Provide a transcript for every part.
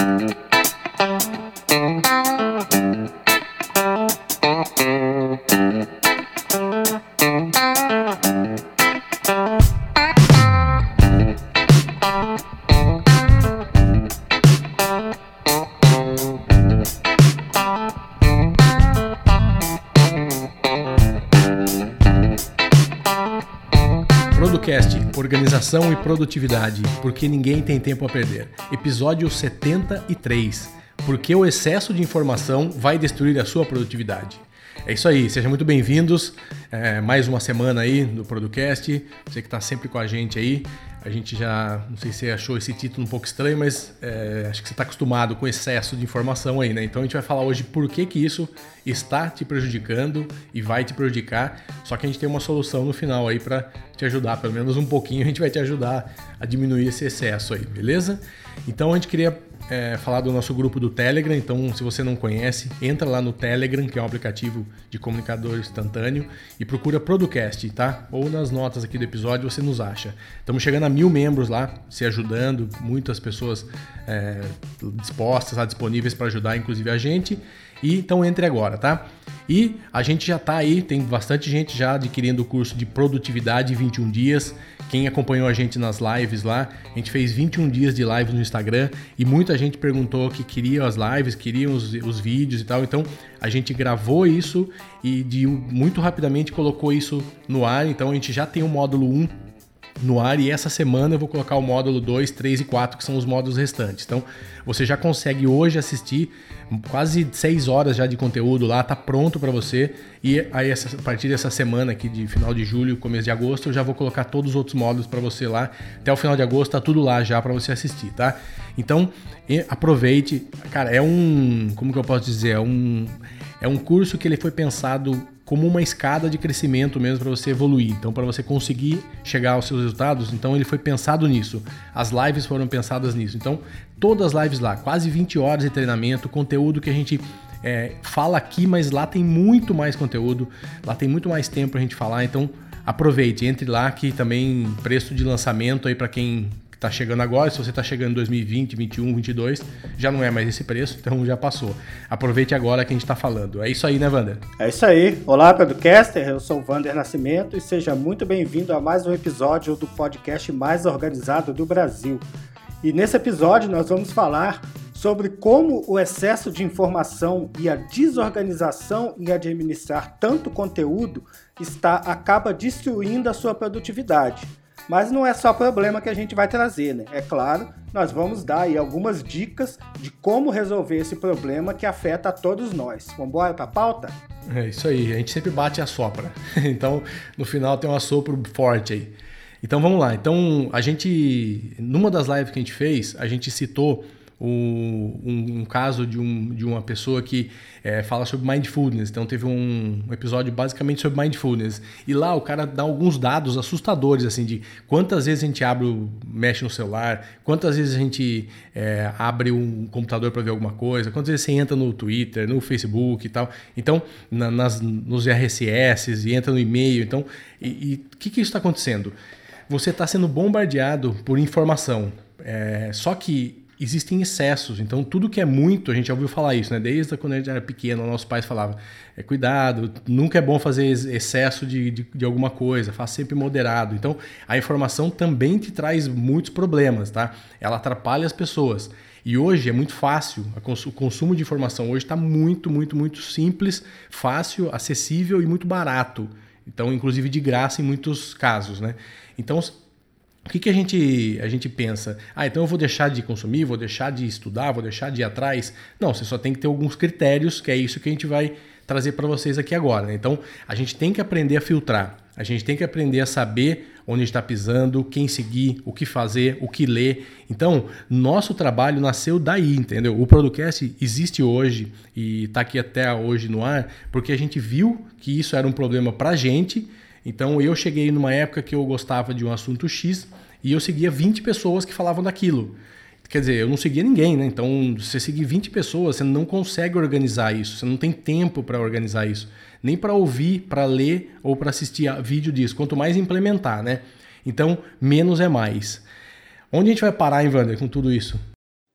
Producast Organização e Produtividade, porque ninguém tem tempo a perder. Episódio 73. Porque o excesso de informação vai destruir a sua produtividade. É isso aí, sejam muito bem-vindos. É, mais uma semana aí do Producast. Você que está sempre com a gente aí. A gente já, não sei se você achou esse título um pouco estranho, mas é, acho que você está acostumado com excesso de informação aí, né? Então a gente vai falar hoje por que, que isso está te prejudicando e vai te prejudicar. Só que a gente tem uma solução no final aí para te ajudar, pelo menos um pouquinho, a gente vai te ajudar a diminuir esse excesso aí, beleza? Então a gente queria é, falar do nosso grupo do Telegram. Então, se você não conhece, entra lá no Telegram, que é um aplicativo de comunicador instantâneo, e procura Producast, tá? Ou nas notas aqui do episódio você nos acha. Estamos chegando a mil membros lá, se ajudando, muitas pessoas é, dispostas, lá, disponíveis para ajudar, inclusive a gente. E então entre agora, tá? E a gente já está aí, tem bastante gente já adquirindo o curso de produtividade em 21 dias. Quem acompanhou a gente nas lives lá, a gente fez 21 dias de lives no Instagram e muita gente perguntou que queria as lives, queriam os, os vídeos e tal. Então a gente gravou isso e de, muito rapidamente colocou isso no ar. Então a gente já tem o módulo 1 no ar e essa semana eu vou colocar o módulo 2, 3 e 4, que são os módulos restantes. Então, você já consegue hoje assistir quase 6 horas já de conteúdo lá, tá pronto para você. E aí essa, a partir dessa semana aqui de final de julho, começo de agosto, eu já vou colocar todos os outros módulos para você lá. Até o final de agosto tá tudo lá já para você assistir, tá? Então, aproveite. Cara, é um, como que eu posso dizer, é um é um curso que ele foi pensado como uma escada de crescimento mesmo para você evoluir. Então, para você conseguir chegar aos seus resultados, então ele foi pensado nisso. As lives foram pensadas nisso. Então, todas as lives lá, quase 20 horas de treinamento, conteúdo que a gente é, fala aqui, mas lá tem muito mais conteúdo, lá tem muito mais tempo para a gente falar. Então, aproveite, entre lá que também preço de lançamento aí para quem está chegando agora. Se você está chegando em 2020, 2021, 2022, já não é mais esse preço, então já passou. Aproveite agora que a gente está falando. É isso aí, né, Wander? É isso aí. Olá, Podcaster. Eu sou o Wander Nascimento e seja muito bem-vindo a mais um episódio do podcast mais organizado do Brasil. E nesse episódio nós vamos falar sobre como o excesso de informação e a desorganização em administrar tanto conteúdo está acaba destruindo a sua produtividade. Mas não é só problema que a gente vai trazer, né? É claro, nós vamos dar aí algumas dicas de como resolver esse problema que afeta a todos nós. Vamos embora para a pauta? É isso aí, a gente sempre bate a sopra. Então, no final tem um assopro forte aí. Então vamos lá. Então, a gente, numa das lives que a gente fez, a gente citou um, um, caso de, um, de uma pessoa que é, fala sobre mindfulness. Então teve um episódio basicamente sobre mindfulness. E lá o cara dá alguns dados assustadores, assim, de quantas vezes a gente abre, mexe no celular, quantas vezes a gente é, abre um computador para ver alguma coisa, quantas vezes você entra no Twitter, no Facebook e tal. Então, na, nas, nos RSS e entra no e-mail. Então, e o que, que isso está acontecendo? Você está sendo bombardeado por informação. É, só que existem excessos. Então, tudo que é muito, a gente já ouviu falar isso, né? Desde quando a gente era pequeno, nossos pais falavam: é, cuidado, nunca é bom fazer excesso de, de, de, alguma coisa, faça sempre moderado. Então, a informação também te traz muitos problemas, tá? Ela atrapalha as pessoas. E hoje é muito fácil, o consumo de informação hoje está muito, muito, muito simples, fácil, acessível e muito barato. Então, inclusive de graça em muitos casos, né? Então, o que, que a, gente, a gente pensa? Ah, então eu vou deixar de consumir, vou deixar de estudar, vou deixar de ir atrás? Não, você só tem que ter alguns critérios, que é isso que a gente vai trazer para vocês aqui agora. Né? Então, a gente tem que aprender a filtrar. A gente tem que aprender a saber onde está pisando, quem seguir, o que fazer, o que ler. Então, nosso trabalho nasceu daí, entendeu? O Producast existe hoje e está aqui até hoje no ar porque a gente viu que isso era um problema para a gente então eu cheguei numa época que eu gostava de um assunto X e eu seguia 20 pessoas que falavam daquilo. Quer dizer, eu não seguia ninguém, né? Então, você seguir 20 pessoas, você não consegue organizar isso, você não tem tempo para organizar isso, nem para ouvir, para ler ou para assistir vídeo disso, quanto mais implementar, né? Então, menos é mais. Onde a gente vai parar, hein, Wander, com tudo isso?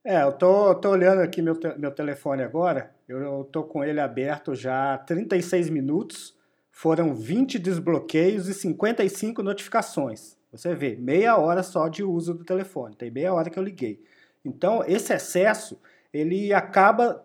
É, eu tô, tô olhando aqui meu, te, meu telefone agora, eu, eu tô com ele aberto já há 36 minutos, foram 20 desbloqueios e 55 notificações. Você vê, meia hora só de uso do telefone, tem meia hora que eu liguei. Então, esse excesso, ele acaba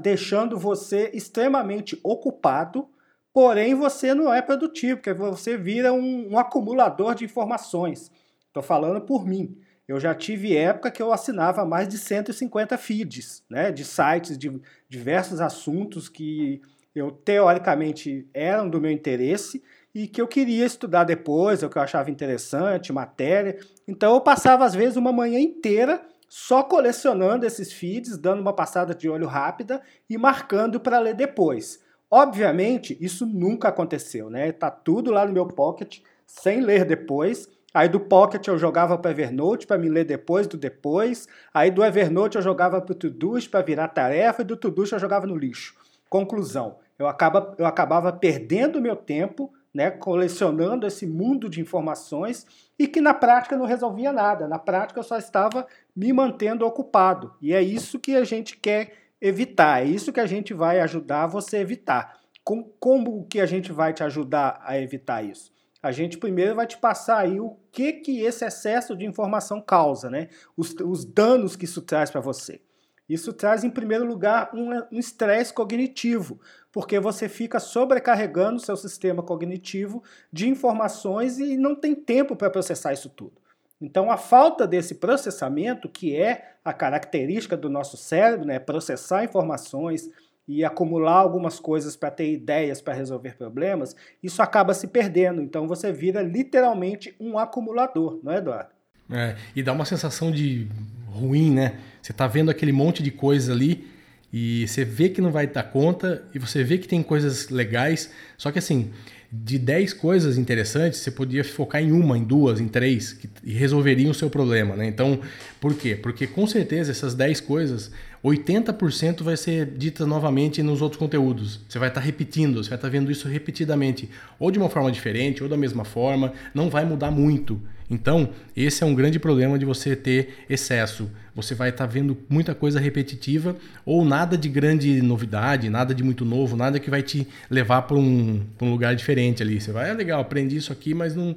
deixando você extremamente ocupado, porém você não é produtivo, porque você vira um, um acumulador de informações. Estou falando por mim. Eu já tive época que eu assinava mais de 150 feeds, né, de sites de diversos assuntos que eu teoricamente eram do meu interesse e que eu queria estudar depois, ou que eu achava interessante, matéria. Então eu passava às vezes uma manhã inteira só colecionando esses feeds, dando uma passada de olho rápida e marcando para ler depois. Obviamente, isso nunca aconteceu, né? Tá tudo lá no meu pocket sem ler depois. Aí do Pocket eu jogava para Evernote para me ler depois do depois. Aí do Evernote eu jogava para o Todoist para virar tarefa e do Todoist eu jogava no lixo. Conclusão, eu, acaba, eu acabava perdendo meu tempo, né, colecionando esse mundo de informações e que na prática não resolvia nada. Na prática eu só estava me mantendo ocupado. E é isso que a gente quer evitar, é isso que a gente vai ajudar você a evitar. Com, como que a gente vai te ajudar a evitar isso? A gente primeiro vai te passar aí o que, que esse excesso de informação causa, né? Os, os danos que isso traz para você. Isso traz, em primeiro lugar, um estresse cognitivo, porque você fica sobrecarregando o seu sistema cognitivo de informações e não tem tempo para processar isso tudo. Então, a falta desse processamento, que é a característica do nosso cérebro, né, processar informações, e acumular algumas coisas para ter ideias para resolver problemas, isso acaba se perdendo. Então você vira literalmente um acumulador, não é, Eduardo? É, e dá uma sensação de ruim, né? Você tá vendo aquele monte de coisa ali e você vê que não vai dar conta e você vê que tem coisas legais, só que assim, de 10 coisas interessantes, você podia focar em uma, em duas, em três, que resolveriam o seu problema. Né? Então, por quê? Porque com certeza essas 10 coisas, 80% vai ser dita novamente nos outros conteúdos. Você vai estar tá repetindo, você vai estar tá vendo isso repetidamente, ou de uma forma diferente, ou da mesma forma, não vai mudar muito. Então, esse é um grande problema de você ter excesso. Você vai estar tá vendo muita coisa repetitiva ou nada de grande novidade, nada de muito novo, nada que vai te levar para um, um, lugar diferente ali. Você vai, é legal, aprendi isso aqui, mas não,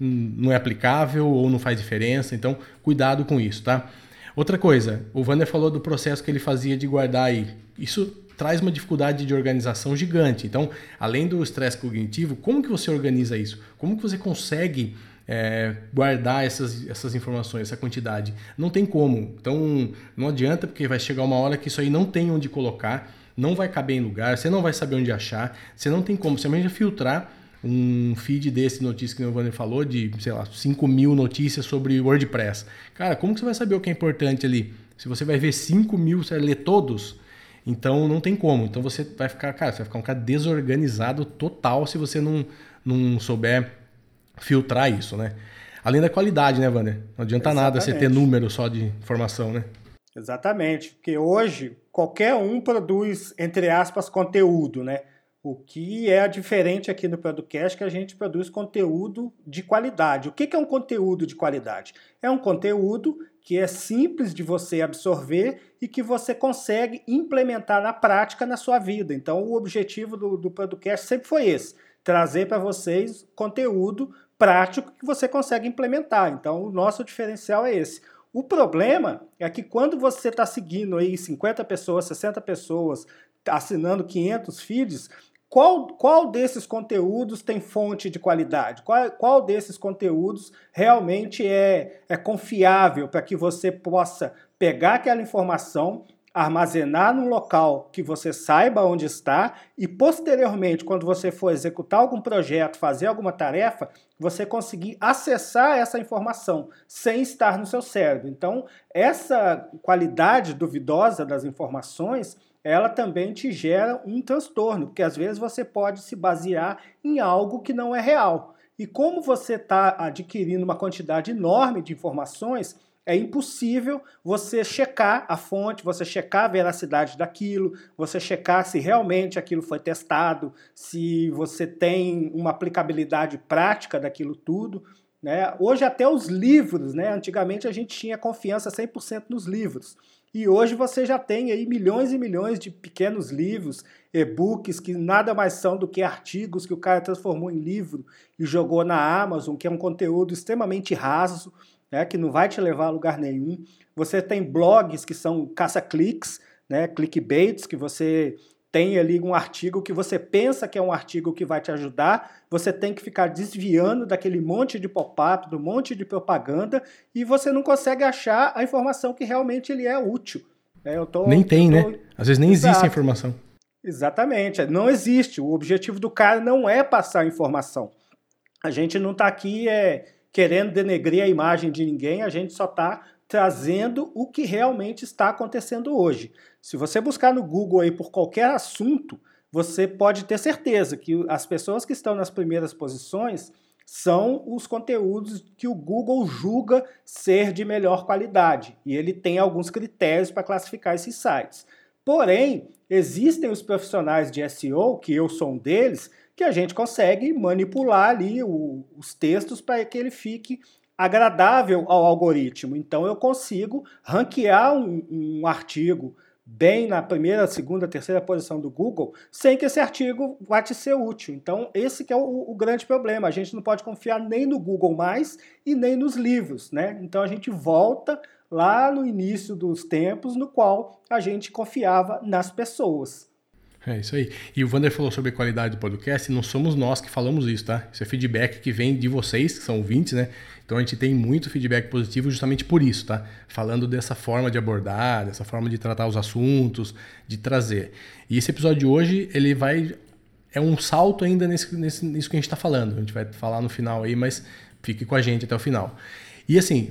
não é aplicável ou não faz diferença. Então, cuidado com isso, tá? Outra coisa, o Vander falou do processo que ele fazia de guardar aí. Isso traz uma dificuldade de organização gigante. Então, além do estresse cognitivo, como que você organiza isso? Como que você consegue é, guardar essas, essas informações, essa quantidade. Não tem como. Então não adianta, porque vai chegar uma hora que isso aí não tem onde colocar, não vai caber em lugar, você não vai saber onde achar, você não tem como. Você mesmo filtrar um feed desse notícia que o Wander falou, de, sei lá, 5 mil notícias sobre WordPress. Cara, como que você vai saber o que é importante ali? Se você vai ver 5 mil, você vai ler todos? Então não tem como. Então você vai ficar, cara, você vai ficar um cara desorganizado total se você não, não souber filtrar isso, né? Além da qualidade, né, Wander? Não adianta Exatamente. nada você ter número só de informação, né? Exatamente, porque hoje qualquer um produz, entre aspas, conteúdo, né? O que é diferente aqui no podcast é que a gente produz conteúdo de qualidade. O que é um conteúdo de qualidade? É um conteúdo que é simples de você absorver e que você consegue implementar na prática na sua vida. Então, o objetivo do, do podcast sempre foi esse: trazer para vocês conteúdo prático que você consegue implementar. Então, o nosso diferencial é esse. O problema é que quando você está seguindo aí 50 pessoas, 60 pessoas, assinando 500 feeds, qual, qual desses conteúdos tem fonte de qualidade? Qual, qual desses conteúdos realmente é, é confiável para que você possa pegar aquela informação, armazenar num local que você saiba onde está e posteriormente, quando você for executar algum projeto, fazer alguma tarefa, você conseguir acessar essa informação sem estar no seu cérebro. Então, essa qualidade duvidosa das informações, ela também te gera um transtorno, porque às vezes você pode se basear em algo que não é real. E como você está adquirindo uma quantidade enorme de informações, é impossível você checar a fonte, você checar a veracidade daquilo, você checar se realmente aquilo foi testado, se você tem uma aplicabilidade prática daquilo tudo. Né? Hoje até os livros, né? antigamente a gente tinha confiança 100% nos livros. E hoje você já tem aí milhões e milhões de pequenos livros, e-books, que nada mais são do que artigos que o cara transformou em livro e jogou na Amazon, que é um conteúdo extremamente raso, né, que não vai te levar a lugar nenhum. Você tem blogs que são caça-cliques, né, clickbaits, que você tem ali um artigo que você pensa que é um artigo que vai te ajudar, você tem que ficar desviando daquele monte de pop-up, do monte de propaganda, e você não consegue achar a informação que realmente ele é útil. É, tô, nem tem, tô... né? Às vezes nem Exato. existe a informação. Exatamente, não existe. O objetivo do cara não é passar informação. A gente não está aqui é, querendo denegrir a imagem de ninguém, a gente só está trazendo o que realmente está acontecendo hoje. Se você buscar no Google aí por qualquer assunto, você pode ter certeza que as pessoas que estão nas primeiras posições são os conteúdos que o Google julga ser de melhor qualidade. E ele tem alguns critérios para classificar esses sites. Porém, existem os profissionais de SEO, que eu sou um deles, que a gente consegue manipular ali o, os textos para que ele fique agradável ao algoritmo. Então eu consigo ranquear um, um artigo bem na primeira, segunda, terceira posição do Google, sem que esse artigo vá te ser útil. Então, esse que é o, o, grande problema. A gente não pode confiar nem no Google mais e nem nos livros, né? Então a gente volta lá no início dos tempos no qual a gente confiava nas pessoas. É isso aí. E o Vander falou sobre a qualidade do podcast, não somos nós que falamos isso, tá? Isso é feedback que vem de vocês, que são ouvintes, né? Então a gente tem muito feedback positivo justamente por isso, tá? Falando dessa forma de abordar, dessa forma de tratar os assuntos, de trazer. E esse episódio de hoje, ele vai. É um salto ainda nesse, nesse, nisso que a gente está falando. A gente vai falar no final aí, mas fique com a gente até o final. E assim,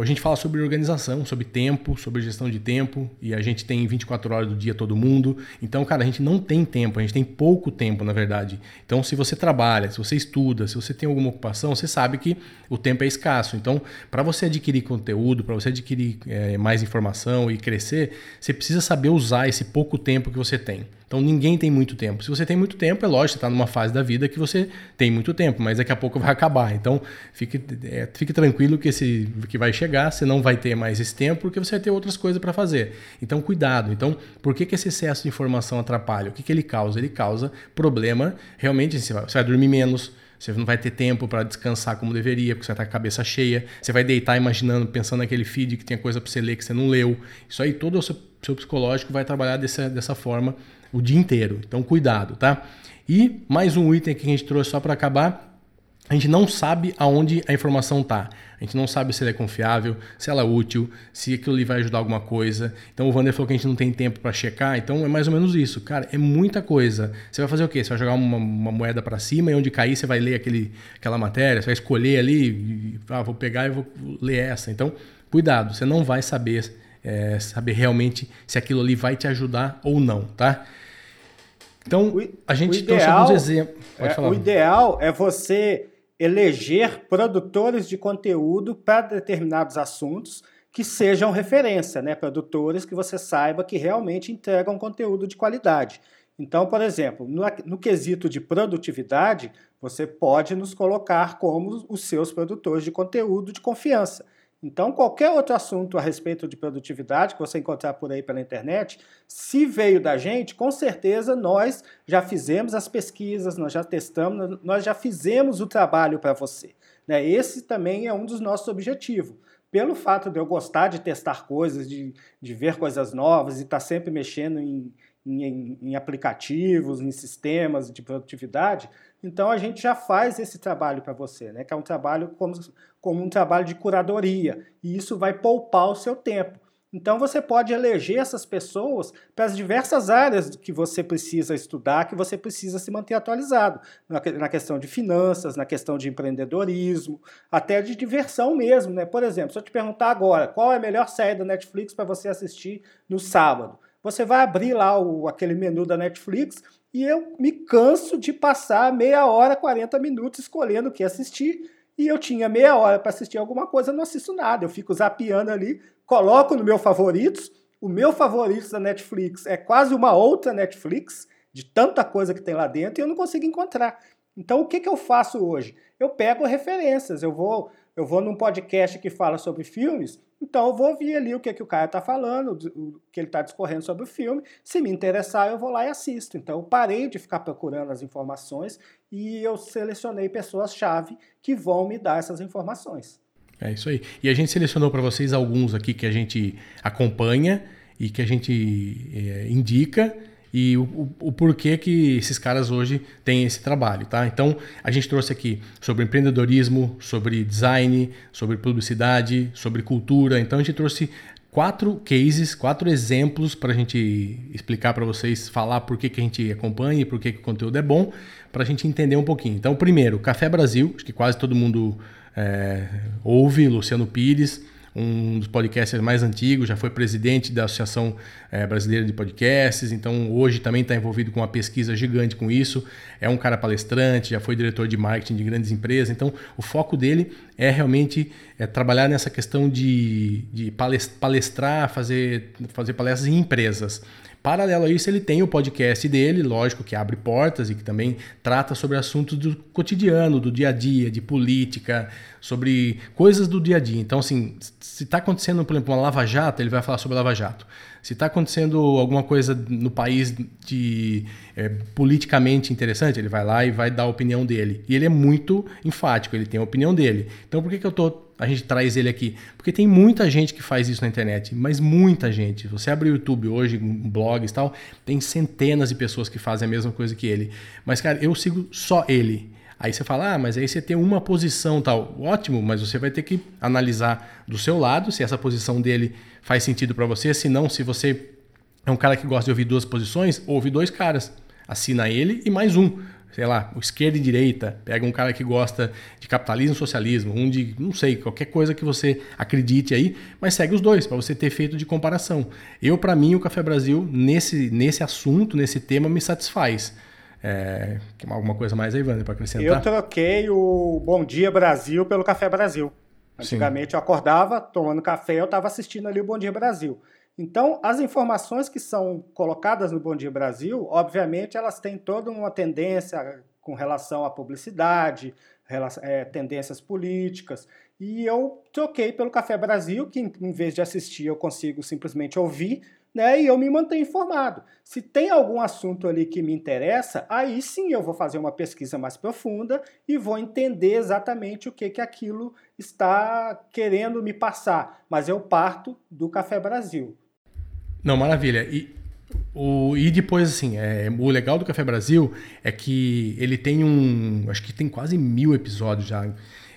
a gente fala sobre organização, sobre tempo, sobre gestão de tempo, e a gente tem 24 horas do dia todo mundo. Então, cara, a gente não tem tempo, a gente tem pouco tempo, na verdade. Então, se você trabalha, se você estuda, se você tem alguma ocupação, você sabe que o tempo é escasso. Então, para você adquirir conteúdo, para você adquirir é, mais informação e crescer, você precisa saber usar esse pouco tempo que você tem. Então ninguém tem muito tempo. Se você tem muito tempo, é lógico, você está numa fase da vida que você tem muito tempo, mas daqui a pouco vai acabar. Então fique, é, fique tranquilo que esse que vai chegar, você não vai ter mais esse tempo porque você vai ter outras coisas para fazer. Então cuidado. Então por que, que esse excesso de informação atrapalha? O que, que ele causa? Ele causa problema. Realmente você vai, você vai dormir menos. Você não vai ter tempo para descansar como deveria, porque você está com a cabeça cheia. Você vai deitar imaginando, pensando naquele feed que tinha coisa para você ler que você não leu. Isso aí, todo o seu, seu psicológico vai trabalhar dessa, dessa forma o dia inteiro. Então, cuidado, tá? E mais um item que a gente trouxe só para acabar. A gente não sabe aonde a informação está. A gente não sabe se ela é confiável, se ela é útil, se aquilo ali vai ajudar alguma coisa. Então o Vander falou que a gente não tem tempo para checar. Então é mais ou menos isso. Cara, é muita coisa. Você vai fazer o quê? Você vai jogar uma, uma moeda para cima e onde cair você vai ler aquele, aquela matéria, você vai escolher ali, ah, vou pegar e vou ler essa. Então, cuidado, você não vai saber, é, saber realmente se aquilo ali vai te ajudar ou não, tá? Então, a gente ideal, trouxe alguns exemplos. É, o ideal é você eleger produtores de conteúdo para determinados assuntos que sejam referência, né? Produtores que você saiba que realmente entregam conteúdo de qualidade. Então, por exemplo, no, no quesito de produtividade, você pode nos colocar como os seus produtores de conteúdo de confiança. Então, qualquer outro assunto a respeito de produtividade que você encontrar por aí pela internet, se veio da gente, com certeza nós já fizemos as pesquisas, nós já testamos, nós já fizemos o trabalho para você. Né? Esse também é um dos nossos objetivos. Pelo fato de eu gostar de testar coisas, de, de ver coisas novas e estar tá sempre mexendo em, em, em aplicativos, em sistemas de produtividade, então a gente já faz esse trabalho para você, né? Que é um trabalho como, como um trabalho de curadoria. E isso vai poupar o seu tempo. Então você pode eleger essas pessoas para as diversas áreas que você precisa estudar, que você precisa se manter atualizado. Na questão de finanças, na questão de empreendedorismo, até de diversão mesmo. Né? Por exemplo, se eu te perguntar agora qual é a melhor série da Netflix para você assistir no sábado, você vai abrir lá o, aquele menu da Netflix e eu me canso de passar meia hora, 40 minutos escolhendo o que assistir. E eu tinha meia hora para assistir alguma coisa, não assisto nada. Eu fico zapeando ali, coloco no meu favoritos. O meu favorito da Netflix é quase uma outra Netflix, de tanta coisa que tem lá dentro, e eu não consigo encontrar. Então, o que, que eu faço hoje? Eu pego referências, eu vou eu vou num podcast que fala sobre filmes, então eu vou ouvir ali o que, que o cara está falando, o que ele está discorrendo sobre o filme. Se me interessar, eu vou lá e assisto. Então eu parei de ficar procurando as informações e eu selecionei pessoas-chave que vão me dar essas informações. É isso aí. E a gente selecionou para vocês alguns aqui que a gente acompanha e que a gente é, indica e o, o, o, porquê que esses caras hoje têm esse trabalho, tá? Então, a gente trouxe aqui sobre empreendedorismo, sobre design, sobre publicidade, sobre cultura. Então, a gente trouxe quatro cases, quatro exemplos para a gente explicar para vocês, falar por que, que a gente acompanha e por que, que o conteúdo é bom, para a gente entender um pouquinho. Então, primeiro, Café Brasil, acho que quase todo mundo é, ouve, Luciano Pires, um dos podcasters mais antigos, já foi presidente da Associação é, Brasileira de Podcasts, então hoje também está envolvido com uma pesquisa gigante com isso. É um cara palestrante, já foi diretor de marketing de grandes empresas, então o foco dele é realmente é, trabalhar nessa questão de, de palestrar, fazer, fazer palestras em empresas. Paralelo a isso, ele tem o podcast dele, lógico, que abre portas e que também trata sobre assuntos do cotidiano, do dia a dia, de política, sobre coisas do dia a dia. Então, assim, se está acontecendo, por exemplo, uma lava-jato, ele vai falar sobre lava-jato. Se está acontecendo alguma coisa no país de é, politicamente interessante, ele vai lá e vai dar a opinião dele. E ele é muito enfático, ele tem a opinião dele. Então, por que, que eu tô a gente traz ele aqui? Porque tem muita gente que faz isso na internet, mas muita gente. Você abre o YouTube hoje, blogs e tal, tem centenas de pessoas que fazem a mesma coisa que ele. Mas, cara, eu sigo só ele. Aí você fala, ah, mas aí você tem uma posição tal. Ótimo, mas você vai ter que analisar do seu lado se essa posição dele faz sentido para você. Se não, se você é um cara que gosta de ouvir duas posições, ouve dois caras. Assina ele e mais um. Sei lá, esquerda e direita. Pega um cara que gosta de capitalismo e socialismo, um de, não sei, qualquer coisa que você acredite aí, mas segue os dois, para você ter feito de comparação. Eu, para mim, o Café Brasil, nesse, nesse assunto, nesse tema, me satisfaz. É, alguma coisa mais aí, Wander, para acrescentar? Eu troquei o Bom Dia Brasil pelo Café Brasil. Antigamente Sim. eu acordava tomando café, eu estava assistindo ali o Bom Dia Brasil. Então, as informações que são colocadas no Bom Dia Brasil, obviamente, elas têm toda uma tendência com relação à publicidade, é, tendências políticas. E eu troquei pelo Café Brasil, que em vez de assistir, eu consigo simplesmente ouvir né? E eu me mantenho informado. Se tem algum assunto ali que me interessa, aí sim eu vou fazer uma pesquisa mais profunda e vou entender exatamente o que que aquilo está querendo me passar. Mas eu parto do Café Brasil. Não, maravilha. E, o, e depois, assim, é, o legal do Café Brasil é que ele tem um. Acho que tem quase mil episódios já.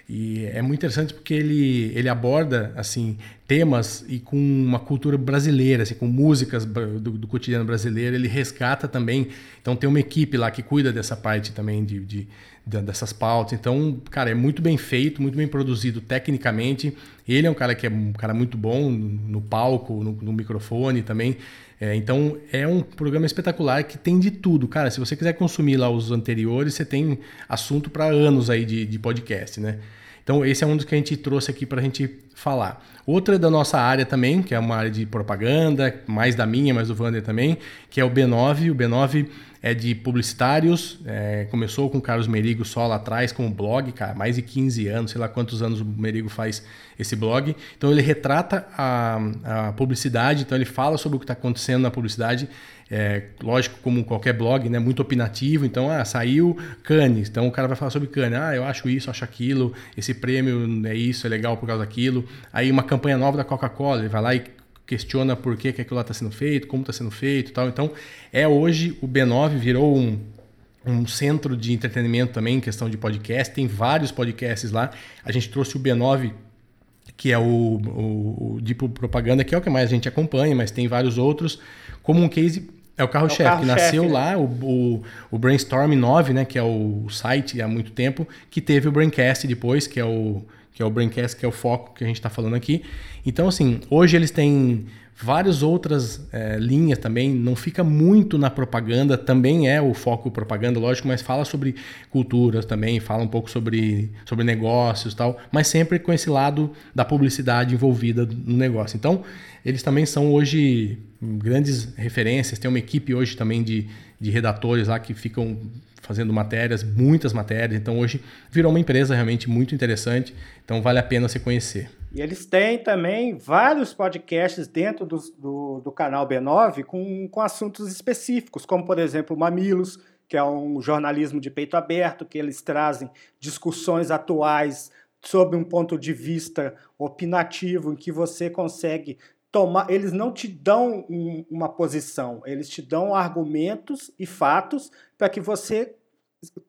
E é muito interessante porque ele, ele aborda assim temas e com uma cultura brasileira, assim, com músicas do, do, cotidiano brasileiro. Ele resgata também. Então tem uma equipe lá que cuida dessa parte também de, de, de, dessas pautas. Então, cara, é muito bem feito, muito bem produzido tecnicamente. Ele é um cara que é um cara muito bom no palco, no, no microfone também. É, então é um programa espetacular que tem de tudo. Cara, se você quiser consumir lá os anteriores, você tem assunto para anos aí de, de podcast, né? Então, esse é um dos que a gente trouxe aqui para a gente falar. Outra é da nossa área também, que é uma área de propaganda, mais da minha, mas do Vander também, que é o B9. O B9 é de publicitários. É, começou com o Carlos Merigo só lá atrás, como blog, cara, mais de 15 anos, sei lá quantos anos o Merigo faz esse blog. Então ele retrata a, a publicidade, então ele fala sobre o que está acontecendo na publicidade. É, lógico, como qualquer blog, né, muito opinativo. Então, ah, saiu Cannes, então o cara vai falar sobre Cannes. Ah, eu acho isso, acho aquilo, esse prêmio é isso, é legal por causa daquilo. Aí uma campanha nova da Coca-Cola, ele vai lá e questiona por que, que aquilo lá está sendo feito, como está sendo feito tal. Então, é hoje o B9 virou um, um centro de entretenimento também em questão de podcast. Tem vários podcasts lá. A gente trouxe o B9 que é o, o, o de propaganda, que é o que mais a gente acompanha, mas tem vários outros, como um case é o carro-chefe, é carro que nasceu né? lá, o, o, o, Brainstorm 9, né, que é o site há muito tempo, que teve o Braincast depois, que é o, que é o Braincast, que é o foco que a gente está falando aqui. Então, assim, hoje eles têm várias outras é, linhas também, não fica muito na propaganda, também é o foco propaganda, lógico, mas fala sobre cultura também, fala um pouco sobre, sobre negócios e tal, mas sempre com esse lado da publicidade envolvida no negócio. Então, eles também são hoje grandes referências, tem uma equipe hoje também de, de redatores lá que ficam fazendo matérias, muitas matérias. Então hoje virou uma empresa realmente muito interessante. Então vale a pena se conhecer. E eles têm também vários podcasts dentro do, do, do canal B9 com, com assuntos específicos, como por exemplo Mamilos, que é um jornalismo de peito aberto, que eles trazem discussões atuais sob um ponto de vista opinativo, em que você consegue tomar. Eles não te dão um, uma posição, eles te dão argumentos e fatos para que você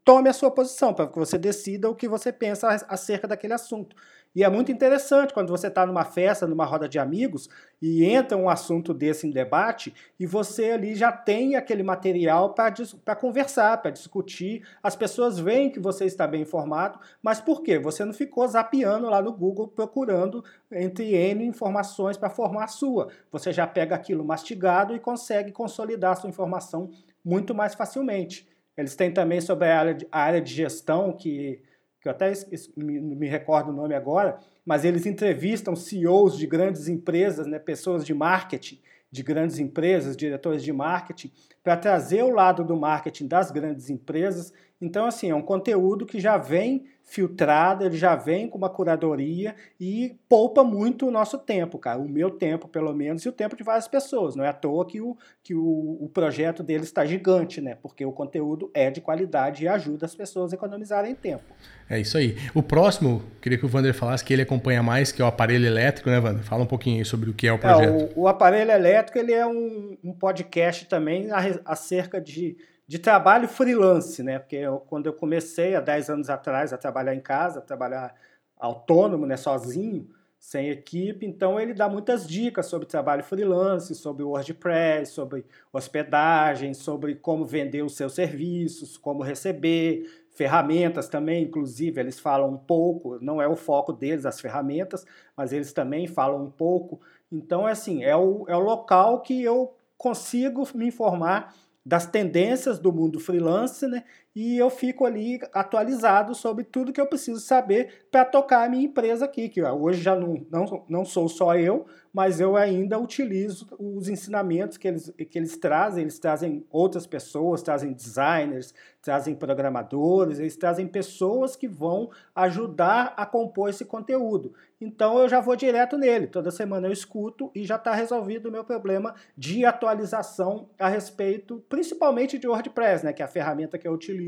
tome a sua posição, para que você decida o que você pensa acerca daquele assunto. E é muito interessante quando você está numa festa, numa roda de amigos, e entra um assunto desse em debate, e você ali já tem aquele material para conversar, para discutir. As pessoas veem que você está bem informado, mas por quê? Você não ficou zapeando lá no Google procurando entre N informações para formar a sua. Você já pega aquilo mastigado e consegue consolidar a sua informação muito mais facilmente. Eles têm também sobre a área de, a área de gestão, que que eu até me, me recordo o nome agora, mas eles entrevistam CEOs de grandes empresas, né, pessoas de marketing de grandes empresas, diretores de marketing, para trazer o lado do marketing das grandes empresas. Então, assim, é um conteúdo que já vem filtrado, ele já vem com uma curadoria e poupa muito o nosso tempo, cara. O meu tempo, pelo menos, e o tempo de várias pessoas. Não é à toa que o, que o, o projeto deles está gigante, né? Porque o conteúdo é de qualidade e ajuda as pessoas a economizarem tempo. É isso aí. O próximo, queria que o Vander falasse que ele acompanha mais, que é o aparelho elétrico, né, Vander? Fala um pouquinho sobre o que é o projeto. É, o, o, aparelho elétrico ele é um, um podcast também acerca de de trabalho freelance, né? Porque eu, quando eu comecei há 10 anos atrás a trabalhar em casa, a trabalhar autônomo, né, sozinho, sem equipe, então ele dá muitas dicas sobre trabalho freelance, sobre WordPress, sobre hospedagem, sobre como vender os seus serviços, como receber, ferramentas também, inclusive, eles falam um pouco, não é o foco deles as ferramentas, mas eles também falam um pouco. Então, é assim, é o, é o local que eu consigo me informar das tendências do mundo freelance, né? E eu fico ali atualizado sobre tudo que eu preciso saber para tocar a minha empresa aqui, que hoje já não, não, não sou só eu, mas eu ainda utilizo os ensinamentos que eles, que eles trazem. Eles trazem outras pessoas, trazem designers, trazem programadores, eles trazem pessoas que vão ajudar a compor esse conteúdo. Então eu já vou direto nele. Toda semana eu escuto e já está resolvido o meu problema de atualização a respeito, principalmente de WordPress, né, que é a ferramenta que eu utilizo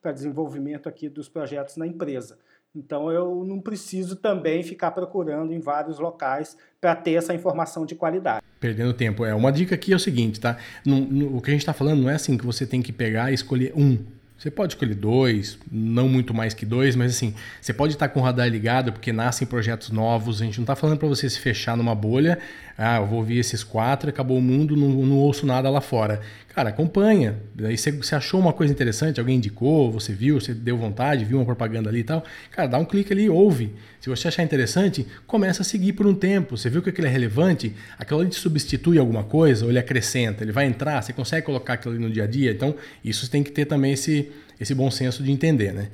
para desenvolvimento aqui dos projetos na empresa. Então eu não preciso também ficar procurando em vários locais para ter essa informação de qualidade. Perdendo tempo. É uma dica aqui é o seguinte, tá? No, no, o que a gente está falando não é assim que você tem que pegar e escolher um. Você pode escolher dois, não muito mais que dois, mas assim, você pode estar com o radar ligado porque nascem projetos novos. A gente não está falando para você se fechar numa bolha. Ah, eu vou ouvir esses quatro, acabou o mundo, não, não ouço nada lá fora. Cara, acompanha. Daí você, você, achou uma coisa interessante, alguém indicou, você viu, você deu vontade, viu uma propaganda ali e tal. Cara, dá um clique ali, ouve. Se você achar interessante, começa a seguir por um tempo. Você viu que aquilo é relevante, aquilo ali te substitui alguma coisa, ou ele acrescenta, ele vai entrar, você consegue colocar aquilo ali no dia a dia. Então, isso tem que ter também esse, esse bom senso de entender, né?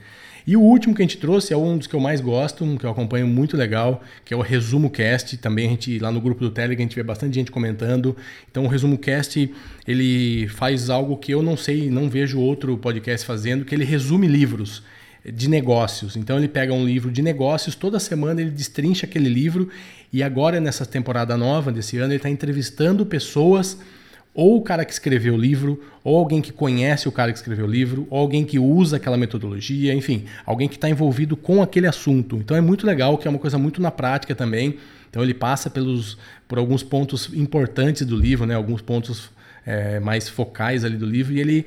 E o último que a gente trouxe é um dos que eu mais gosto, um que eu acompanho muito legal, que é o Resumo Cast. Também a gente, lá no grupo do Telegram, a gente vê bastante gente comentando. Então o Resumo Cast, ele faz algo que eu não sei, não vejo outro podcast fazendo, que ele resume livros de negócios. Então ele pega um livro de negócios, toda semana ele destrincha aquele livro e agora nessa temporada nova desse ano ele está entrevistando pessoas ou o cara que escreveu o livro, ou alguém que conhece o cara que escreveu o livro, ou alguém que usa aquela metodologia, enfim, alguém que está envolvido com aquele assunto. Então é muito legal, que é uma coisa muito na prática também. Então ele passa pelos, por alguns pontos importantes do livro, né? alguns pontos é, mais focais ali do livro e ele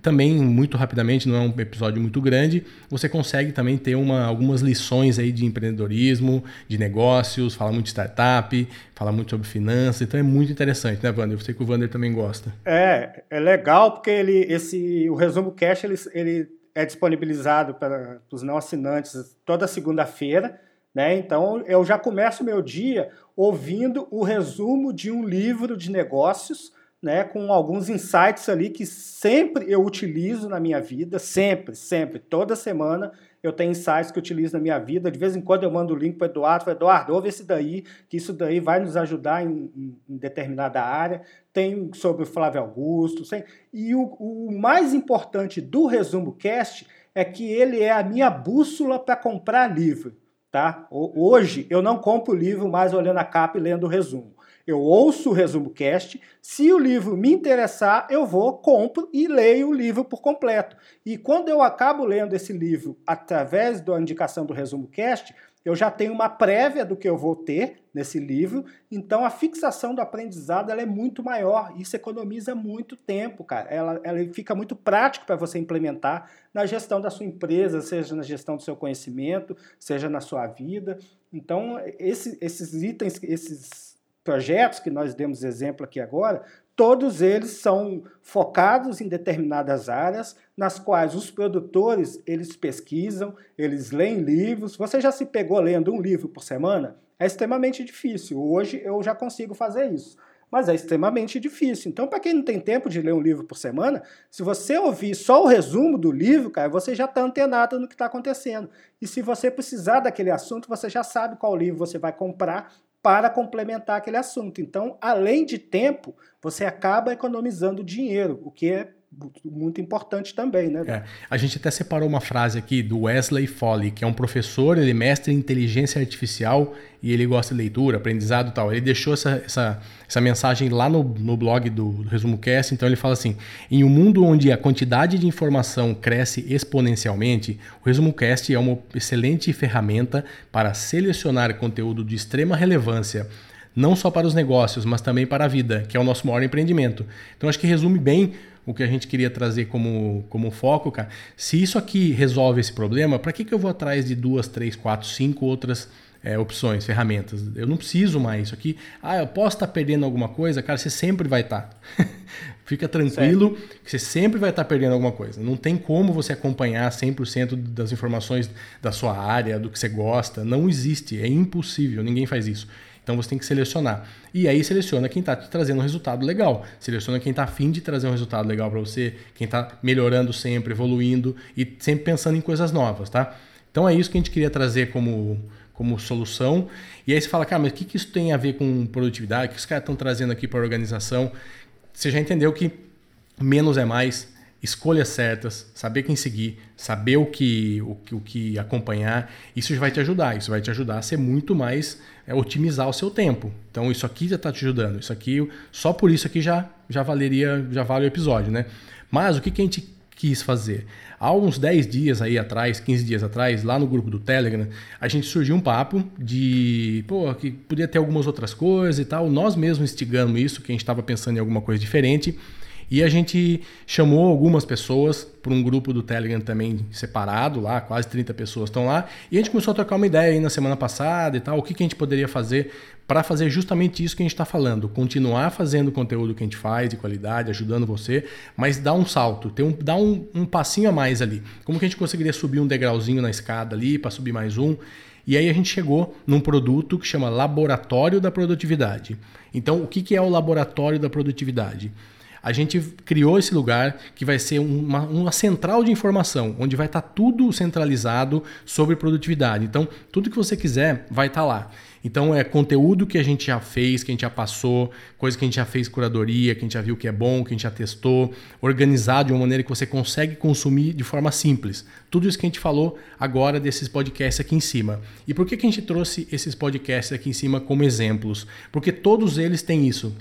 também muito rapidamente não é um episódio muito grande você consegue também ter uma, algumas lições aí de empreendedorismo de negócios fala muito de startup fala muito sobre finanças então é muito interessante né Wander? eu sei que o Wander também gosta é é legal porque ele esse o resumo cash ele, ele é disponibilizado para os não assinantes toda segunda-feira né? Então eu já começo meu dia ouvindo o resumo de um livro de negócios né, com alguns insights ali que sempre eu utilizo na minha vida, sempre, sempre, toda semana eu tenho insights que eu utilizo na minha vida. De vez em quando eu mando o link para o Eduardo, falo, Eduardo, ouve esse daí, que isso daí vai nos ajudar em, em, em determinada área. Tem sobre o Flávio Augusto. E o, o mais importante do Resumo Cast é que ele é a minha bússola para comprar livro. Tá? Hoje eu não compro livro mais olhando a capa e lendo o resumo. Eu ouço o resumo cast, se o livro me interessar, eu vou, compro e leio o livro por completo. E quando eu acabo lendo esse livro através da indicação do resumo cast, eu já tenho uma prévia do que eu vou ter nesse livro, então a fixação do aprendizado ela é muito maior. Isso economiza muito tempo, cara. Ela, ela fica muito prático para você implementar na gestão da sua empresa, seja na gestão do seu conhecimento, seja na sua vida. Então, esse, esses itens, esses projetos que nós demos exemplo aqui agora, todos eles são focados em determinadas áreas nas quais os produtores eles pesquisam, eles leem livros. Você já se pegou lendo um livro por semana? É extremamente difícil. Hoje eu já consigo fazer isso. Mas é extremamente difícil. Então, para quem não tem tempo de ler um livro por semana, se você ouvir só o resumo do livro, cara, você já está antenado no que está acontecendo. E se você precisar daquele assunto, você já sabe qual livro você vai comprar para complementar aquele assunto. Então, além de tempo, você acaba economizando dinheiro, o que é muito importante também, né? É. A gente até separou uma frase aqui do Wesley Foley, que é um professor, ele é mestre em inteligência artificial e ele gosta de leitura, aprendizado e tal. Ele deixou essa, essa, essa mensagem lá no, no blog do, do Resumo Cast, então ele fala assim, em um mundo onde a quantidade de informação cresce exponencialmente, o Resumo Cast é uma excelente ferramenta para selecionar conteúdo de extrema relevância não só para os negócios, mas também para a vida, que é o nosso maior empreendimento. Então acho que resume bem o que a gente queria trazer como, como foco, cara. Se isso aqui resolve esse problema, para que, que eu vou atrás de duas, três, quatro, cinco outras é, opções, ferramentas? Eu não preciso mais isso aqui. Ah, eu posso estar tá perdendo alguma coisa? Cara, você sempre vai estar. Tá. Fica tranquilo certo. que você sempre vai estar tá perdendo alguma coisa. Não tem como você acompanhar 100% das informações da sua área, do que você gosta. Não existe, é impossível, ninguém faz isso. Então você tem que selecionar. E aí seleciona quem está te trazendo um resultado legal. Seleciona quem está afim de trazer um resultado legal para você, quem está melhorando sempre, evoluindo e sempre pensando em coisas novas, tá? Então é isso que a gente queria trazer como, como solução. E aí você fala, cara, mas o que, que isso tem a ver com produtividade? O que os caras estão trazendo aqui para a organização? Você já entendeu que menos é mais, escolhas certas, saber quem seguir, saber o que, o, o que acompanhar, isso vai te ajudar. Isso vai te ajudar a ser muito mais, é, otimizar o seu tempo. Então isso aqui já está te ajudando. Isso aqui, só por isso aqui já, já valeria, já vale o episódio, né? Mas o que, que a gente quis fazer? Há uns 10 dias aí atrás, 15 dias atrás, lá no grupo do Telegram, a gente surgiu um papo de, pô, que podia ter algumas outras coisas e tal. Nós mesmos instigamos isso, que a gente estava pensando em alguma coisa diferente. E a gente chamou algumas pessoas para um grupo do Telegram também separado lá, quase 30 pessoas estão lá. E a gente começou a trocar uma ideia aí na semana passada e tal, o que, que a gente poderia fazer para fazer justamente isso que a gente está falando, continuar fazendo o conteúdo que a gente faz de qualidade, ajudando você, mas dar um salto, ter um, dar um, um passinho a mais ali. Como que a gente conseguiria subir um degrauzinho na escada ali para subir mais um? E aí a gente chegou num produto que chama Laboratório da Produtividade. Então, o que, que é o Laboratório da Produtividade? A gente criou esse lugar que vai ser uma, uma central de informação, onde vai estar tá tudo centralizado sobre produtividade. Então, tudo que você quiser vai estar tá lá. Então é conteúdo que a gente já fez, que a gente já passou, coisa que a gente já fez curadoria, que a gente já viu que é bom, que a gente já testou, organizado de uma maneira que você consegue consumir de forma simples. Tudo isso que a gente falou agora desses podcasts aqui em cima. E por que, que a gente trouxe esses podcasts aqui em cima como exemplos? Porque todos eles têm isso.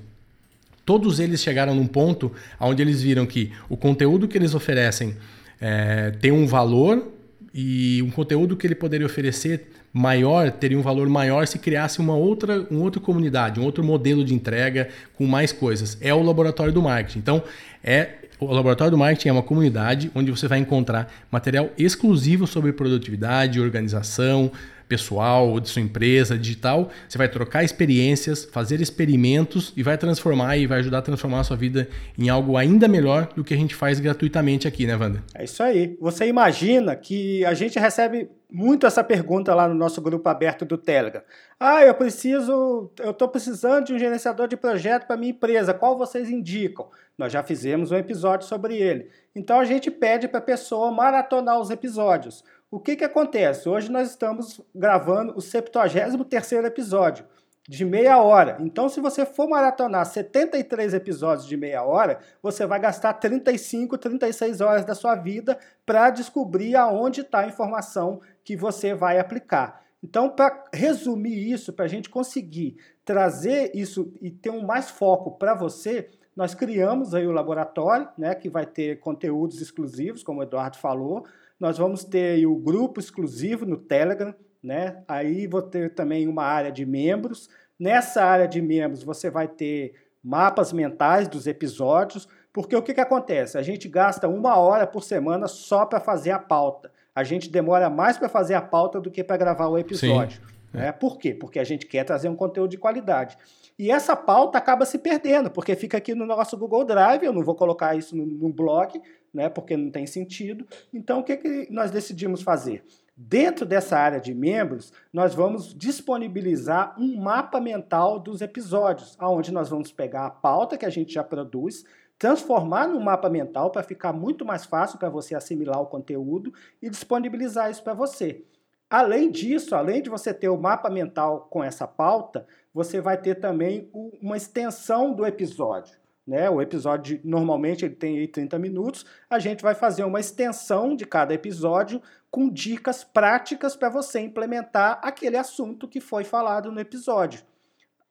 Todos eles chegaram num ponto onde eles viram que o conteúdo que eles oferecem é, tem um valor e um conteúdo que ele poderia oferecer maior teria um valor maior se criasse uma outra, uma outra comunidade, um outro modelo de entrega com mais coisas. É o laboratório do marketing. Então, é o laboratório do marketing é uma comunidade onde você vai encontrar material exclusivo sobre produtividade, organização, pessoal, de sua empresa, digital, você vai trocar experiências, fazer experimentos e vai transformar e vai ajudar a transformar a sua vida em algo ainda melhor do que a gente faz gratuitamente aqui, né, Wanda? É isso aí. Você imagina que a gente recebe muito essa pergunta lá no nosso grupo aberto do Telegram. Ah, eu preciso, eu estou precisando de um gerenciador de projeto para minha empresa. Qual vocês indicam? Nós já fizemos um episódio sobre ele. Então a gente pede para a pessoa maratonar os episódios. O que, que acontece? Hoje nós estamos gravando o 73º episódio de meia hora. Então, se você for maratonar 73 episódios de meia hora, você vai gastar 35, 36 horas da sua vida para descobrir aonde está a informação que você vai aplicar. Então, para resumir isso, para a gente conseguir trazer isso e ter um mais foco para você, nós criamos aí o laboratório, né, que vai ter conteúdos exclusivos, como o Eduardo falou. Nós vamos ter o grupo exclusivo no Telegram, né? Aí vou ter também uma área de membros. Nessa área de membros você vai ter mapas mentais dos episódios, porque o que, que acontece? A gente gasta uma hora por semana só para fazer a pauta. A gente demora mais para fazer a pauta do que para gravar o episódio. Sim. Né? Por quê? Porque a gente quer trazer um conteúdo de qualidade. E essa pauta acaba se perdendo, porque fica aqui no nosso Google Drive, eu não vou colocar isso no, no blog, né, porque não tem sentido. Então, o que, que nós decidimos fazer? Dentro dessa área de membros, nós vamos disponibilizar um mapa mental dos episódios, aonde nós vamos pegar a pauta que a gente já produz, transformar num mapa mental para ficar muito mais fácil para você assimilar o conteúdo e disponibilizar isso para você. Além disso, além de você ter o mapa mental com essa pauta, você vai ter também uma extensão do episódio. Né? O episódio normalmente ele tem aí 30 minutos. A gente vai fazer uma extensão de cada episódio com dicas práticas para você implementar aquele assunto que foi falado no episódio.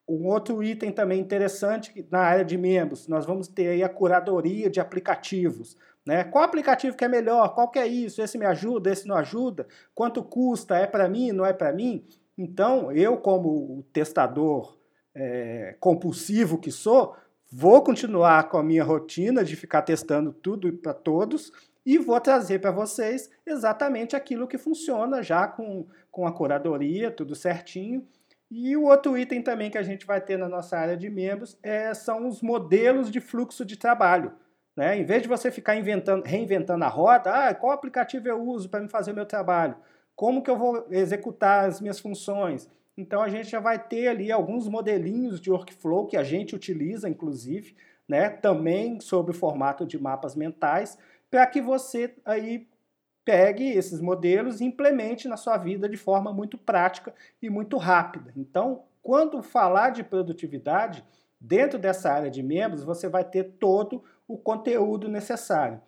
Um outro item também interessante na área de membros, nós vamos ter a curadoria de aplicativos. Né? Qual aplicativo que é melhor? Qual que é isso? Esse me ajuda, esse não ajuda? Quanto custa? É para mim, não é para mim? Então, eu como testador é, compulsivo que sou, Vou continuar com a minha rotina de ficar testando tudo para todos e vou trazer para vocês exatamente aquilo que funciona já com, com a curadoria, tudo certinho. E o outro item também que a gente vai ter na nossa área de membros é, são os modelos de fluxo de trabalho. Né? Em vez de você ficar inventando, reinventando a roda, ah, qual aplicativo eu uso para me fazer o meu trabalho? Como que eu vou executar as minhas funções? Então a gente já vai ter ali alguns modelinhos de workflow que a gente utiliza, inclusive, né, também sob o formato de mapas mentais, para que você aí pegue esses modelos e implemente na sua vida de forma muito prática e muito rápida. Então, quando falar de produtividade, dentro dessa área de membros, você vai ter todo o conteúdo necessário.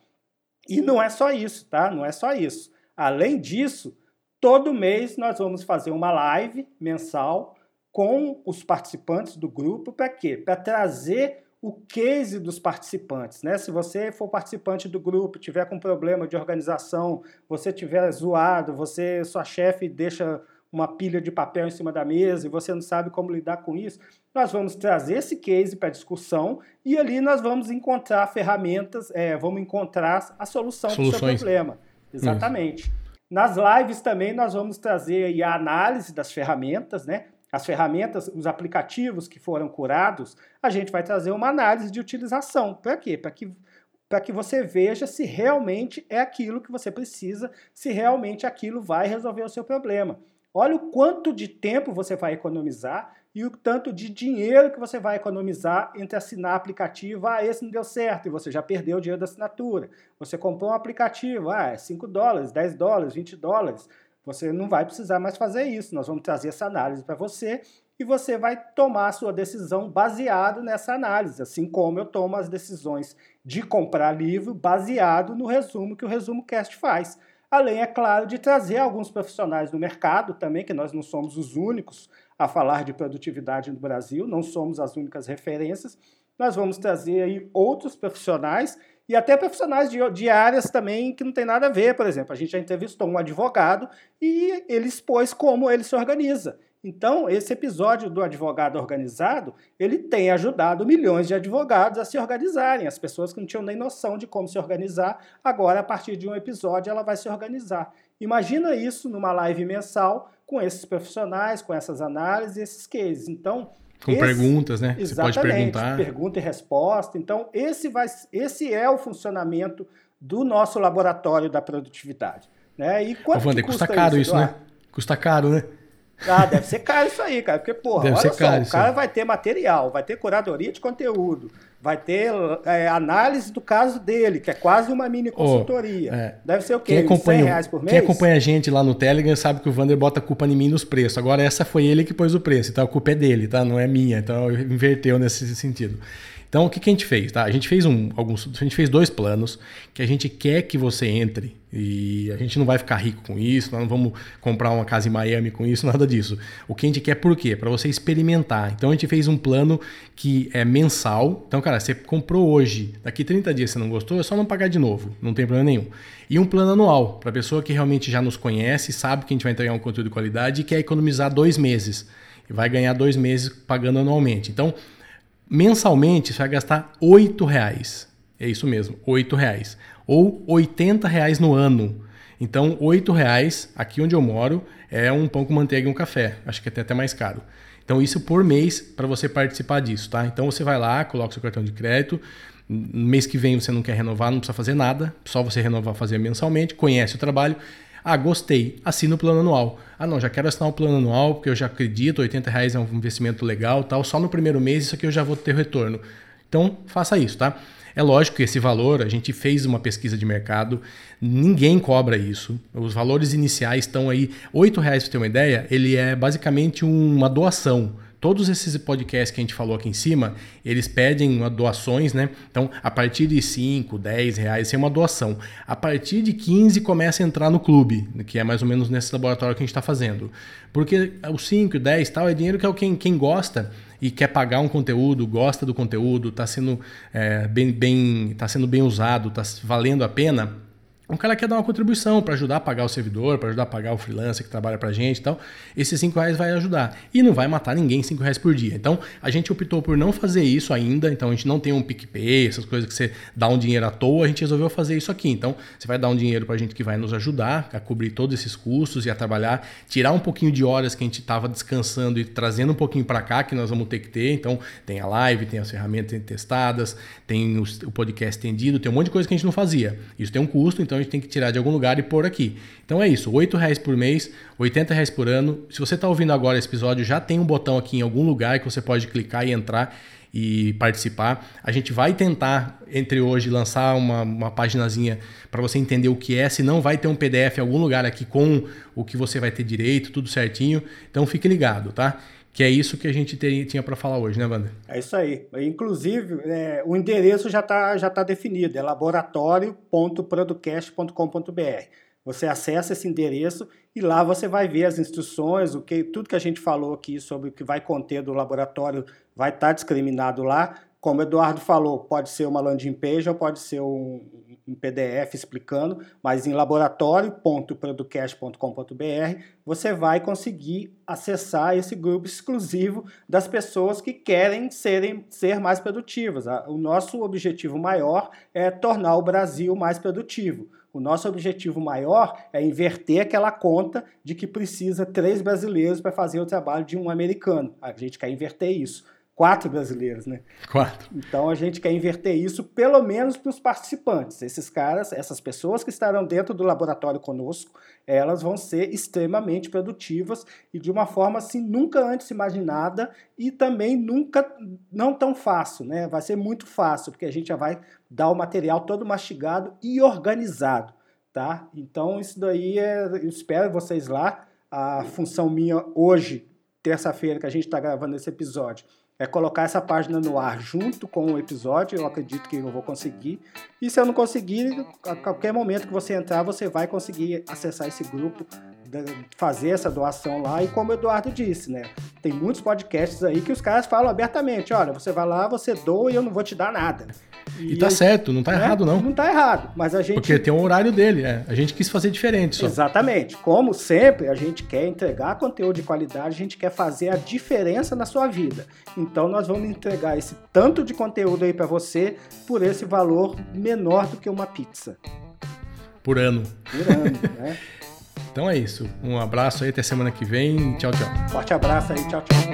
E não é só isso, tá? Não é só isso. Além disso, Todo mês nós vamos fazer uma live mensal com os participantes do grupo para quê? Para trazer o case dos participantes, né? Se você for participante do grupo, tiver com problema de organização, você tiver zoado, você sua chefe deixa uma pilha de papel em cima da mesa e você não sabe como lidar com isso, nós vamos trazer esse case para discussão e ali nós vamos encontrar ferramentas, é, vamos encontrar a solução para o seu problema. Exatamente. Isso. Nas lives também nós vamos trazer a análise das ferramentas, né? As ferramentas, os aplicativos que foram curados, a gente vai trazer uma análise de utilização. Para quê? Para que para que você veja se realmente é aquilo que você precisa, se realmente aquilo vai resolver o seu problema. Olha o quanto de tempo você vai economizar e o tanto de dinheiro que você vai economizar entre assinar aplicativo, ah, esse não deu certo, e você já perdeu o dinheiro da assinatura. Você comprou um aplicativo, ah, é 5 dólares, 10 dólares, 20 dólares. Você não vai precisar mais fazer isso. Nós vamos trazer essa análise para você e você vai tomar a sua decisão baseado nessa análise, assim como eu tomo as decisões de comprar livro baseado no resumo que o Resumo Cast faz. Além, é claro, de trazer alguns profissionais do mercado também, que nós não somos os únicos a falar de produtividade no Brasil, não somos as únicas referências. Nós vamos trazer aí outros profissionais e até profissionais de, de, áreas também que não tem nada a ver. Por exemplo, a gente já entrevistou um advogado e ele expôs como ele se organiza. Então, esse episódio do advogado organizado, ele tem ajudado milhões de advogados a se organizarem. As pessoas que não tinham nem noção de como se organizar, agora, a partir de um episódio, ela vai se organizar. Imagina isso numa live mensal com esses profissionais, com essas análises, esses cases. Então, com esse, perguntas, né? Exatamente, Você pode perguntar. Pergunta e resposta. Então, esse, vai, esse é o funcionamento do nosso laboratório da produtividade. Né? E quanto Ô, Wander, custa, custa caro isso, isso né? Custa caro, né? Ah, deve ser caro isso aí, cara. Porque, porra, Deve olha só, o cara vai ter material, vai ter curadoria de conteúdo, vai ter é, análise do caso dele, que é quase uma mini consultoria. é. Deve ser o quê? Quem Uns 100 acompanha, reais por mês? quem acompanha a gente lá no Telegram sabe que o Vander bota a culpa em mim nos preços. Agora, essa foi ele que pôs o preço, então a culpa é dele, tá? Não é minha. Então, inverteu nesse sentido. Então, o que, que a gente fez? Tá? A gente fez um, alguns, a gente fez dois planos que a gente quer que você entre e a gente não vai ficar rico com isso, nós não vamos comprar uma casa em Miami com isso, nada disso. O que a gente quer por quê? Para você experimentar. Então, a gente fez um plano que é mensal. Então, cara, você comprou hoje, daqui 30 dias você não gostou, é só não pagar de novo, não tem problema nenhum. E um plano anual, para pessoa que realmente já nos conhece, sabe que a gente vai entregar um conteúdo de qualidade e quer economizar dois meses. E vai ganhar dois meses pagando anualmente. Então, mensalmente você vai gastar R$ reais. É isso mesmo, R$ reais. Ou R$ reais no ano. Então, R$ reais, aqui onde eu moro, é um pão com manteiga e um café. Acho que é até mais caro. Então, isso por mês para você participar disso, tá? Então, você vai lá, coloca seu cartão de crédito. No mês que vem você não quer renovar, não precisa fazer nada. Só você renovar, fazer mensalmente. Conhece o trabalho. Ah, gostei. Assina o plano anual. Ah, não, já quero assinar o plano anual porque eu já acredito, 80 reais é um investimento legal tal. Só no primeiro mês isso aqui eu já vou ter retorno. Então, faça isso, tá? É lógico que esse valor, a gente fez uma pesquisa de mercado, ninguém cobra isso. Os valores iniciais estão aí, R$ reais para ter uma ideia, ele é basicamente uma doação. Todos esses podcasts que a gente falou aqui em cima, eles pedem doações, né? Então, a partir de 5, 10 reais, isso é uma doação. A partir de 15 começa a entrar no clube, que é mais ou menos nesse laboratório que a gente está fazendo. Porque os 5, 10 tal, é dinheiro que é quem, quem gosta e quer pagar um conteúdo, gosta do conteúdo, está sendo, é, bem, bem, tá sendo bem usado, está valendo a pena, o cara quer dar uma contribuição para ajudar a pagar o servidor, para ajudar a pagar o freelancer que trabalha para a gente e tal. Esses 5 reais vai ajudar. E não vai matar ninguém 5 reais por dia. Então, a gente optou por não fazer isso ainda. Então, a gente não tem um PicPay, essas coisas que você dá um dinheiro à toa. A gente resolveu fazer isso aqui. Então, você vai dar um dinheiro para a gente que vai nos ajudar a cobrir todos esses custos e a trabalhar, tirar um pouquinho de horas que a gente estava descansando e trazendo um pouquinho para cá, que nós vamos ter que ter. Então, tem a live, tem as ferramentas testadas, tem o podcast estendido, tem um monte de coisa que a gente não fazia. Isso tem um custo, então a gente tem que tirar de algum lugar e pôr aqui. Então é isso, R$ reais por mês, R$ reais por ano. Se você está ouvindo agora esse episódio, já tem um botão aqui em algum lugar que você pode clicar e entrar e participar. A gente vai tentar, entre hoje, lançar uma, uma paginazinha para você entender o que é. Se não, vai ter um PDF em algum lugar aqui com o que você vai ter direito, tudo certinho. Então fique ligado, tá? Que é isso que a gente tinha para falar hoje, né, Wander? É isso aí. Inclusive, é, o endereço já está já tá definido, é laboratório.producast.com.br. Você acessa esse endereço e lá você vai ver as instruções, o que, tudo que a gente falou aqui sobre o que vai conter do laboratório vai estar tá discriminado lá. Como o Eduardo falou, pode ser uma landing page ou pode ser um, um PDF explicando, mas em laboratório.producast.com.br você vai conseguir acessar esse grupo exclusivo das pessoas que querem serem, ser mais produtivas. O nosso objetivo maior é tornar o Brasil mais produtivo. O nosso objetivo maior é inverter aquela conta de que precisa três brasileiros para fazer o trabalho de um americano. A gente quer inverter isso. Quatro brasileiros, né? Quatro. Então a gente quer inverter isso, pelo menos para os participantes. Esses caras, essas pessoas que estarão dentro do laboratório conosco, elas vão ser extremamente produtivas e de uma forma assim nunca antes imaginada e também nunca não tão fácil, né? Vai ser muito fácil, porque a gente já vai dar o material todo mastigado e organizado, tá? Então isso daí é, eu espero vocês lá. A função minha hoje, terça-feira que a gente está gravando esse episódio, é colocar essa página no ar junto com o episódio. Eu acredito que eu vou conseguir. E se eu não conseguir, a qualquer momento que você entrar, você vai conseguir acessar esse grupo, fazer essa doação lá. E como o Eduardo disse, né? Tem muitos podcasts aí que os caras falam abertamente: olha, você vai lá, você doa e eu não vou te dar nada. E, e tá certo, não tá né? errado não. Não tá errado, mas a gente... Porque tem um horário dele, é. A gente quis fazer diferente só. Exatamente. Como sempre, a gente quer entregar conteúdo de qualidade, a gente quer fazer a diferença na sua vida. Então nós vamos entregar esse tanto de conteúdo aí para você por esse valor menor do que uma pizza. Por ano. Por ano, né? Então é isso. Um abraço aí, até semana que vem. Tchau, tchau. Forte abraço aí, tchau, tchau.